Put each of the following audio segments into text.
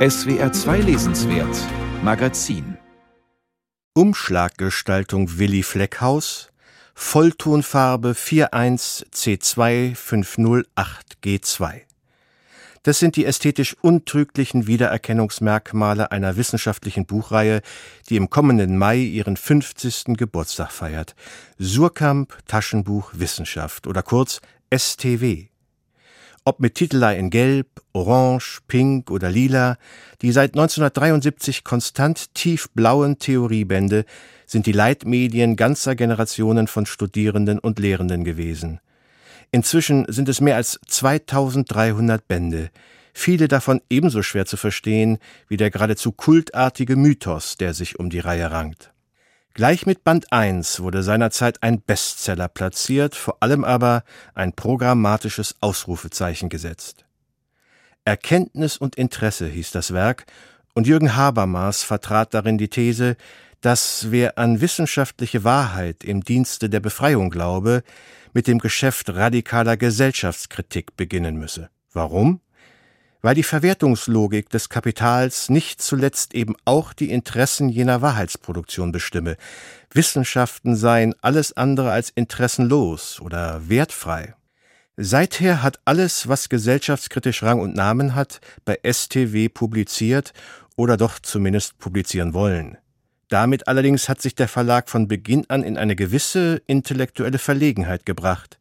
SWR 2 Lesenswert Magazin Umschlaggestaltung Willi Fleckhaus Volltonfarbe 41C2508G2 Das sind die ästhetisch untrüglichen Wiedererkennungsmerkmale einer wissenschaftlichen Buchreihe, die im kommenden Mai ihren 50. Geburtstag feiert. Surkamp Taschenbuch Wissenschaft oder kurz STW. Ob mit Titelei in Gelb, Orange, Pink oder Lila, die seit 1973 konstant tiefblauen Theoriebände sind die Leitmedien ganzer Generationen von Studierenden und Lehrenden gewesen. Inzwischen sind es mehr als 2300 Bände, viele davon ebenso schwer zu verstehen wie der geradezu kultartige Mythos, der sich um die Reihe rankt. Gleich mit Band 1 wurde seinerzeit ein Bestseller platziert, vor allem aber ein programmatisches Ausrufezeichen gesetzt. Erkenntnis und Interesse hieß das Werk, und Jürgen Habermas vertrat darin die These, dass wer an wissenschaftliche Wahrheit im Dienste der Befreiung glaube, mit dem Geschäft radikaler Gesellschaftskritik beginnen müsse. Warum? Weil die Verwertungslogik des Kapitals nicht zuletzt eben auch die Interessen jener Wahrheitsproduktion bestimme. Wissenschaften seien alles andere als interessenlos oder wertfrei. Seither hat alles, was gesellschaftskritisch Rang und Namen hat, bei STW publiziert oder doch zumindest publizieren wollen. Damit allerdings hat sich der Verlag von Beginn an in eine gewisse intellektuelle Verlegenheit gebracht.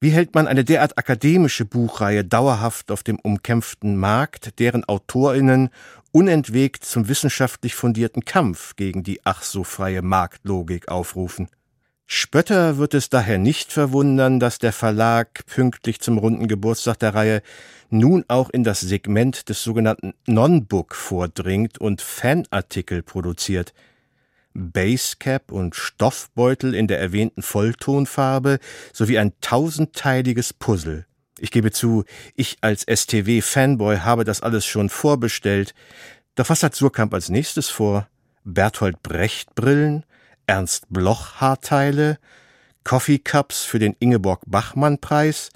Wie hält man eine derart akademische Buchreihe dauerhaft auf dem umkämpften Markt, deren AutorInnen unentwegt zum wissenschaftlich fundierten Kampf gegen die ach so freie Marktlogik aufrufen? Spötter wird es daher nicht verwundern, dass der Verlag pünktlich zum runden Geburtstag der Reihe nun auch in das Segment des sogenannten Non-Book vordringt und Fanartikel produziert – Basecap und Stoffbeutel in der erwähnten Volltonfarbe sowie ein tausendteiliges Puzzle. Ich gebe zu, ich als STW-Fanboy habe das alles schon vorbestellt. Doch was hat Surkamp als nächstes vor? Berthold Brecht Brillen? Ernst Bloch Haarteile? Coffee Cups für den Ingeborg Bachmann Preis?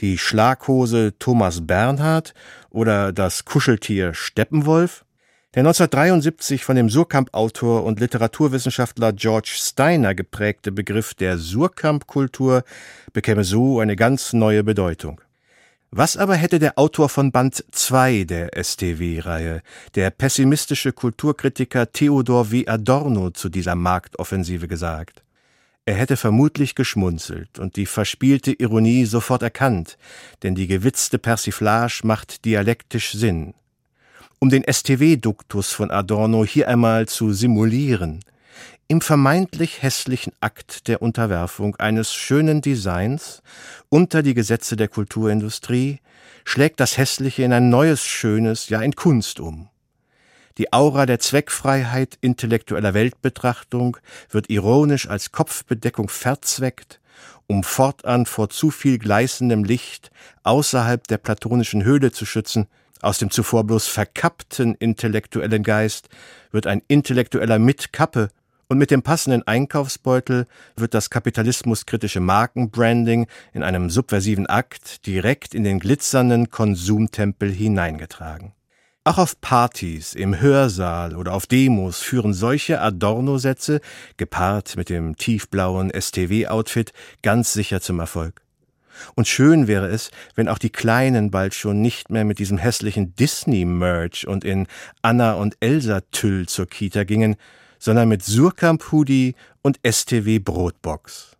Die Schlaghose Thomas Bernhard? Oder das Kuscheltier Steppenwolf? Der 1973 von dem Surkamp-Autor und Literaturwissenschaftler George Steiner geprägte Begriff der Surkamp-Kultur bekäme so eine ganz neue Bedeutung. Was aber hätte der Autor von Band 2 der STW-Reihe, der pessimistische Kulturkritiker Theodor W. Adorno, zu dieser Marktoffensive gesagt? Er hätte vermutlich geschmunzelt und die verspielte Ironie sofort erkannt, denn die gewitzte Persiflage macht dialektisch Sinn um den STW-Duktus von Adorno hier einmal zu simulieren. Im vermeintlich hässlichen Akt der Unterwerfung eines schönen Designs unter die Gesetze der Kulturindustrie schlägt das Hässliche in ein neues Schönes, ja in Kunst um. Die Aura der Zweckfreiheit intellektueller Weltbetrachtung wird ironisch als Kopfbedeckung verzweckt, um fortan vor zu viel gleißendem Licht außerhalb der platonischen Höhle zu schützen, aus dem zuvor bloß verkappten intellektuellen Geist wird ein intellektueller mit Kappe und mit dem passenden Einkaufsbeutel wird das kapitalismuskritische Markenbranding in einem subversiven Akt direkt in den glitzernden Konsumtempel hineingetragen. Auch auf Partys, im Hörsaal oder auf Demos führen solche Adorno-Sätze, gepaart mit dem tiefblauen STW-Outfit, ganz sicher zum Erfolg. Und schön wäre es, wenn auch die Kleinen bald schon nicht mehr mit diesem hässlichen Disney-Merch und in Anna und Elsa-Tüll zur Kita gingen, sondern mit Surkamp-Hoodie und STW-Brotbox.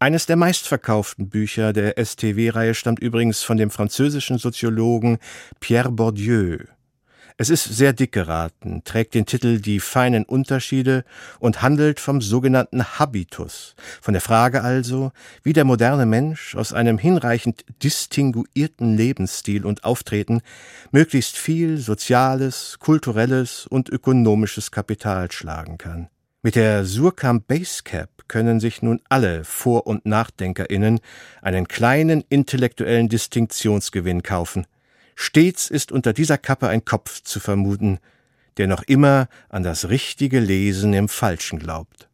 Eines der meistverkauften Bücher der STW-Reihe stammt übrigens von dem französischen Soziologen Pierre Bourdieu. Es ist sehr dick geraten, trägt den Titel Die feinen Unterschiede und handelt vom sogenannten Habitus, von der Frage also, wie der moderne Mensch aus einem hinreichend distinguierten Lebensstil und Auftreten möglichst viel soziales, kulturelles und ökonomisches Kapital schlagen kann. Mit der Surkamp Basecap können sich nun alle Vor- und NachdenkerInnen einen kleinen intellektuellen Distinktionsgewinn kaufen – Stets ist unter dieser Kappe ein Kopf zu vermuten, der noch immer an das richtige Lesen im Falschen glaubt.